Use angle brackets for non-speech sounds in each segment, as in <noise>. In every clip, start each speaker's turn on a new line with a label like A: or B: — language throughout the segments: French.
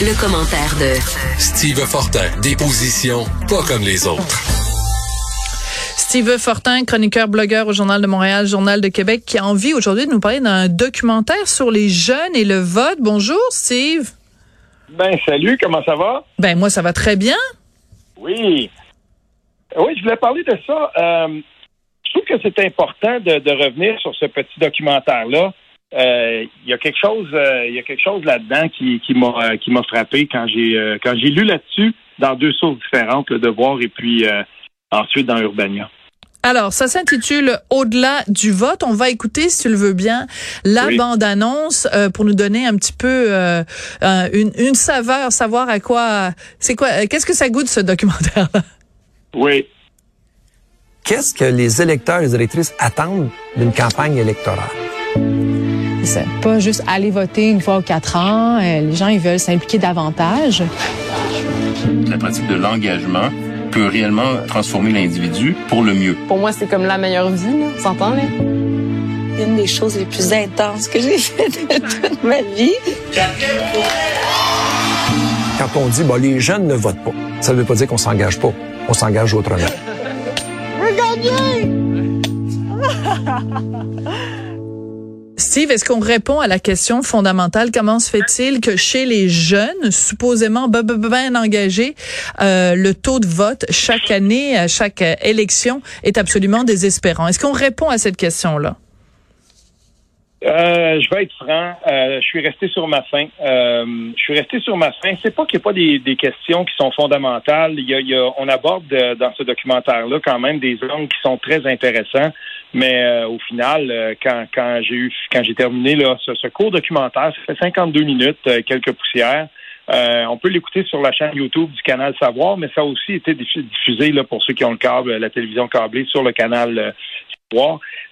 A: Le, commentaire de
B: Steve Fortin, des positions pas comme les autres.
C: Steve Fortin, chroniqueur, blogueur au Journal de Montréal, Journal de Québec, qui a envie aujourd'hui de nous parler d'un documentaire sur les jeunes et le vote. Bonjour, Steve.
D: Ben, salut, comment ça va?
C: Ben, moi, ça va très bien.
D: Oui. Oui, je voulais parler de ça. Euh, je trouve que c'est important de, revenir sur ce petit documentaire-là. Euh, il y a quelque chose, euh, il y a quelque chose là-dedans qui, qui m'a qui m'a frappé quand j'ai quand j'ai lu là-dessus dans deux sources différentes, le Devoir et puis ensuite dans Urbania.
C: Alors, ça s'intitule Au-delà du vote. On va écouter, si tu le veux bien, la bande-annonce euh, pour nous donner un petit peu euh, une, une, saveur, savoir à quoi, c'est quoi, qu'est-ce que ça goûte ce documentaire
D: Oui.
E: Qu'est-ce que les électeurs et les électrices attendent d'une campagne électorale?
F: Pas juste aller voter une fois ou quatre ans. Euh, les gens, ils veulent s'impliquer davantage.
G: La pratique de l'engagement peut réellement transformer l'individu pour le mieux.
H: Pour moi, c'est comme la meilleure vie, on s'entend, là?
I: Une des choses les plus intenses que j'ai faites de toute ma vie.
E: Quand on dit, bah, les jeunes ne votent pas, ça ne veut pas dire qu'on s'engage pas. On s'engage autrement.
I: Regardez!
C: Est-ce qu'on répond à la question fondamentale? Comment se fait-il que chez les jeunes, supposément bien engagés, euh, le taux de vote chaque année, à chaque élection, est absolument désespérant? Est-ce qu'on répond à cette question-là?
D: Euh, je vais être franc. Euh, je suis resté sur ma faim. Euh, je suis resté sur ma faim. C'est pas qu'il n'y a pas des, questions qui sont fondamentales. On aborde dans ce documentaire-là quand même des angles qui sont très intéressants. Mais euh, au final, euh, quand, quand j'ai eu quand j'ai terminé là, ce, ce, court documentaire, ça fait 52 minutes, quelques poussières. on peut l'écouter sur la chaîne YouTube du canal Savoir, mais ça a aussi été diffusé là, pour ceux qui ont le câble, la télévision câblée sur le canal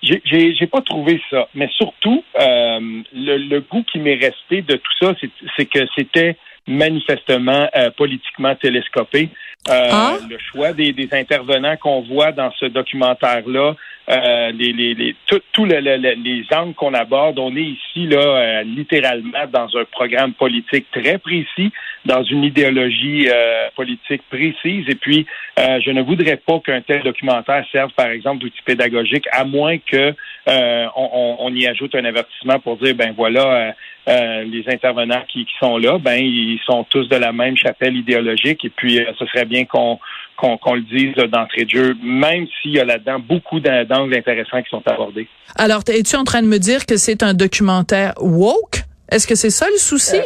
D: j'ai pas trouvé ça. Mais surtout, euh, le, goût qui m'est resté de tout ça, c'est que c'était manifestement euh, politiquement télescopé. Euh, ah. Le choix des, intervenants qu'on voit dans ce documentaire-là, les, les, les tous les angles qu'on aborde, on est ici là littéralement dans un programme politique très précis dans une idéologie euh, politique précise. Et puis, euh, je ne voudrais pas qu'un tel documentaire serve, par exemple, d'outil pédagogique, à moins que euh, on, y ajoute un avertissement pour dire, ben voilà, les intervenants qui, sont là, ben ils sont tous de la même chapelle idéologique. Et puis, ce serait bien qu'on qu'on le dise d'entrée de jeu, même s'il y a là-dedans beaucoup d'angles intéressants qui sont abordés.
C: Alors, es-tu en train de me dire que c'est un documentaire woke? Est-ce que c'est ça le souci?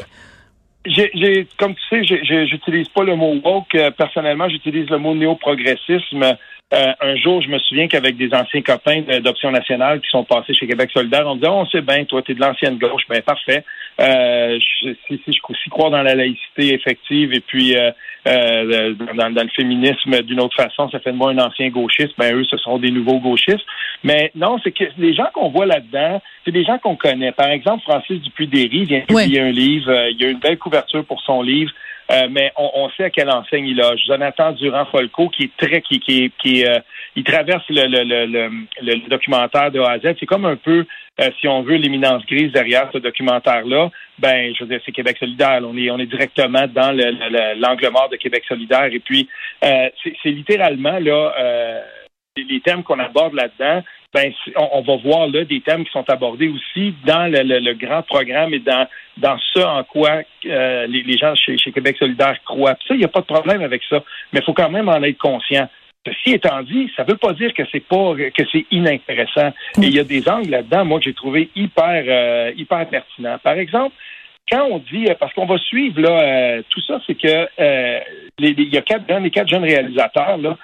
D: J'ai, comme tu sais, j'utilise pas le mot woke. Euh, personnellement, j'utilise le mot néo-progressisme. Euh, un jour, je me souviens qu'avec des anciens copains d'Option nationale qui sont passés chez Québec solidaire, on me disait, oh, on sait bien, toi, tu es de l'ancienne gauche. Ben, parfait. Euh, si, si, je aussi croire dans la laïcité effective et puis euh, euh dans, dans, le féminisme d'une autre façon, ça fait de moi un ancien gauchiste. Ben, eux, ce sont des nouveaux gauchistes. Mais non, c'est que les gens qu'on voit là-dedans, c'est des gens qu'on connaît. Par exemple, Francis Dupuy-Derry vient publier un livre. Euh, il y a une belle couverture pour son livre. Euh, mais on, sait à quelle enseigne il loge. Jonathan Durand-Folco, qui est très, qui, qui, qui euh, il traverse le, le, le, le, documentaire de A à Z. C'est comme un peu, si on veut, l'éminence grise derrière ce documentaire-là. Ben, je veux dire, c'est Québec solidaire. On est, on est directement dans l'angle mort de Québec solidaire. Et puis, c'est littéralement là les thèmes qu'on aborde là-dedans ben, on, va voir là des thèmes qui sont abordés aussi dans le, grand programme et dans, dans ce en quoi euh, les, gens chez, Québec solidaire croient. ça, il n'y a pas de problème avec ça, mais il faut quand même en être conscient. Ceci étant dit, ça ne veut pas dire que c'est pas que c'est inintéressant. Et il y a des angles là-dedans, moi, que j'ai trouvé hyper euh, hyper pertinents. Par exemple, quand on dit, euh, parce qu'on va suivre là, euh, tout ça, c'est que euh, il y a quatre les quatre jeunes réalisateurs là,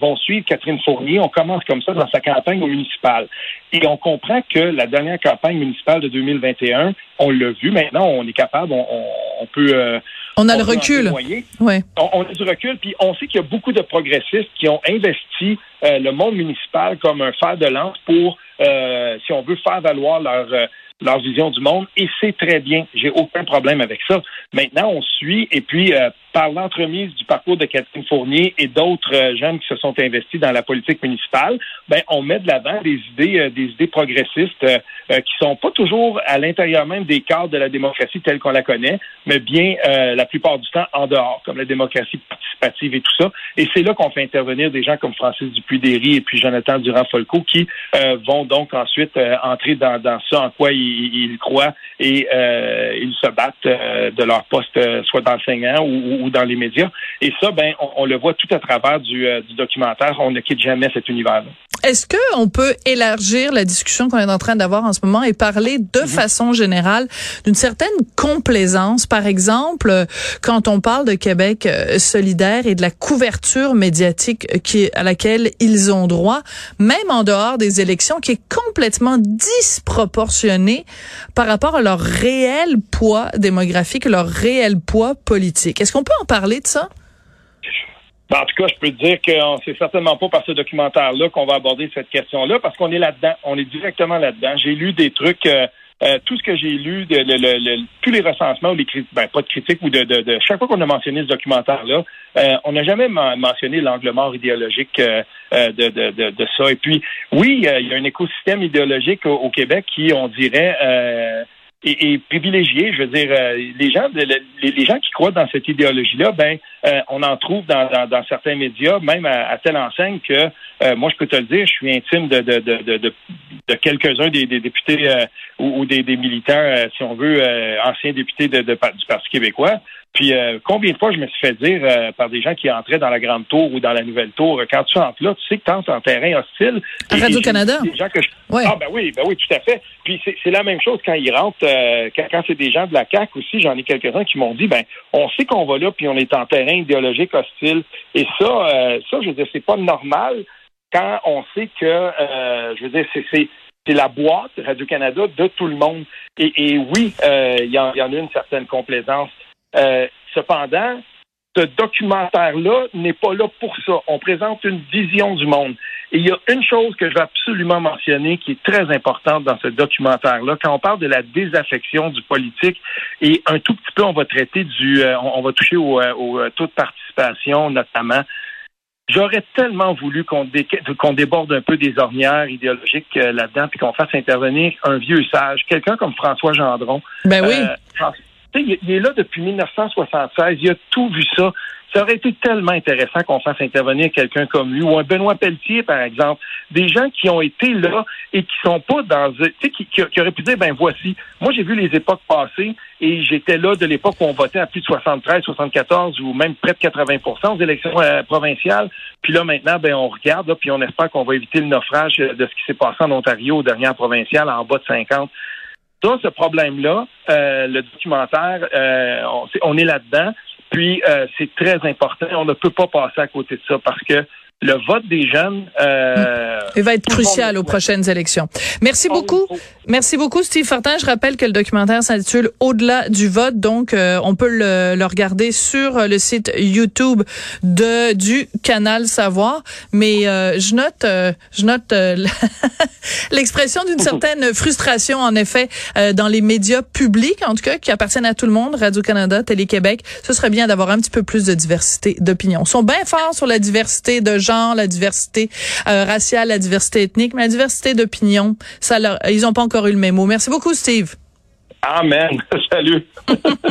D: vont suivre Catherine Fournier. On commence comme ça dans sa campagne municipale. Et on comprend que la dernière campagne municipale de 2021, on l'a vu, maintenant on est capable, on, peut...
C: on a le recul.
D: Ouais. On, on, a du recul, puis on sait qu'il y a beaucoup de progressistes qui ont investi le monde municipal comme un fer de lance pour, si on veut, faire valoir leur leur vision du monde et c'est très bien. J'ai aucun problème avec ça. Maintenant, on suit et puis euh, par l'entremise du parcours de Catherine Fournier et d'autres euh, jeunes qui se sont investis dans la politique municipale, ben on met de l'avant des idées, euh, des idées progressistes euh, qui sont pas toujours à l'intérieur même des cadres de la démocratie telle qu'on la connaît, mais bien la plupart du temps en dehors, comme la démocratie participative et tout ça. Et c'est là qu'on fait intervenir des gens comme Francis Dupuy-Derry et puis Jonathan Durand-Folco qui vont donc ensuite entrer dans, dans ça en quoi ils, ils croient et ils se battent de leur poste, soit d'enseignant ou ou dans les médias. Et ça, ben, on, le voit tout à travers du, euh, du documentaire. On ne quitte jamais cet univers. -là.
C: Est-ce que on peut élargir la discussion qu'on est en train d'avoir en ce moment et parler de mhm. façon générale d'une certaine complaisance, par exemple, quand on parle de Québec euh, solidaire et de la couverture médiatique qui à laquelle ils ont droit, même en dehors des élections, qui est complètement disproportionnée par rapport à leur réel poids démographique, leur réel poids politique. Est-ce qu'on peut en parler de ça?
D: Ben, en tout cas, je peux te dire que c'est certainement pas par ce documentaire-là qu'on va aborder cette question-là, parce qu'on est là-dedans. On est directement là-dedans. J'ai lu des trucs. Euh, euh, tout ce que j'ai lu, de, tous les recensements ou les critiques, ben, pas de critiques ou de, de, chaque fois qu'on a mentionné ce documentaire-là, euh, on n'a jamais mentionné l'angle mort idéologique de, de, de, ça. Et puis, oui, il y a un écosystème idéologique au, Québec qui, on dirait, et, et, privilégié. Je veux dire, euh, les gens, les, les, gens qui croient dans cette idéologie-là, ben, euh, on en trouve dans, dans, dans, certains médias, même à, telle enseigne que euh, moi, je peux te le dire, je suis intime de, de, de, de, de quelques-uns des, des, députés ou, ou, des, des militants, si on veut, anciens députés de, du Parti québécois. Puis euh, combien de fois je me suis fait dire euh, par des gens qui entraient dans la grande tour ou dans la nouvelle tour, quand tu entres là, tu sais que tu entres en terrain hostile.
C: Radio-Canada.
D: Ah ben oui, ben oui, tout à fait. Puis c'est la même chose quand ils rentrent, euh, quand, c'est des gens de la CAC aussi, j'en ai quelques-uns qui m'ont dit, ben on sait qu'on va là, puis on est en terrain idéologique hostile. Et ça, ça, je veux dire, c'est pas normal quand on sait que, je veux dire, c'est c'est la boîte Radio-Canada de tout le monde. Et, et oui, il y, en, y en a une certaine complaisance euh, cependant, ce documentaire-là n'est pas là pour ça. On présente une vision du monde. Et il y a une chose que je veux absolument mentionner qui est très importante dans ce documentaire-là. Quand on parle de la désaffection du politique, et un tout petit peu, on va traiter du, euh, on va toucher au, euh, au, taux de participation notamment. J'aurais tellement voulu qu'on déborde un peu des ornières idéologiques là-dedans, puis qu'on fasse intervenir un vieux sage, quelqu'un comme François Gendron.
C: Ben oui
D: il, est là depuis 1976. Il a tout vu ça. Ça aurait été tellement intéressant qu'on fasse intervenir quelqu'un comme lui ou un Benoît Pelletier, par exemple. Des gens qui ont été là et qui sont pas dans, tu sais, qui, qui, auraient pu dire, ben voici. Moi, j'ai vu les époques passées et j'étais là de l'époque où on votait à plus de 73, 74 ou même près de 80% aux élections euh, provinciales. Puis là, maintenant, ben on regarde, là, puis on espère qu'on va éviter le naufrage de ce qui s'est passé en Ontario aux dernières provinciales en bas de 50 ça, ce problème-là, euh, le documentaire, euh, on, est là-dedans. Puis euh, c'est très important. On ne peut pas passer à côté de ça parce que le vote des jeunes. Euh,
C: Il va être crucial aux prochaines élections. Merci beaucoup. Merci beaucoup, Steve Fortin. Je rappelle que le documentaire s'intitule Au-delà du vote. Donc, euh, on peut le, le, regarder sur le site YouTube de du canal Savoir. Mais euh, je note, euh, je note <laughs> l'expression d'une <laughs> certaine frustration, en effet, dans les médias publics, en tout cas, qui appartiennent à tout le monde, Radio-Canada, Télé-Québec. Ce serait bien d'avoir un petit peu plus de diversité d'opinion. Ils sont bien forts sur la diversité de la diversité euh, raciale, la diversité ethnique, mais la diversité d'opinion, ça leur, ils n'ont pas encore eu le même mot. Merci beaucoup, Steve.
D: Amen. <laughs> Salut. <laughs>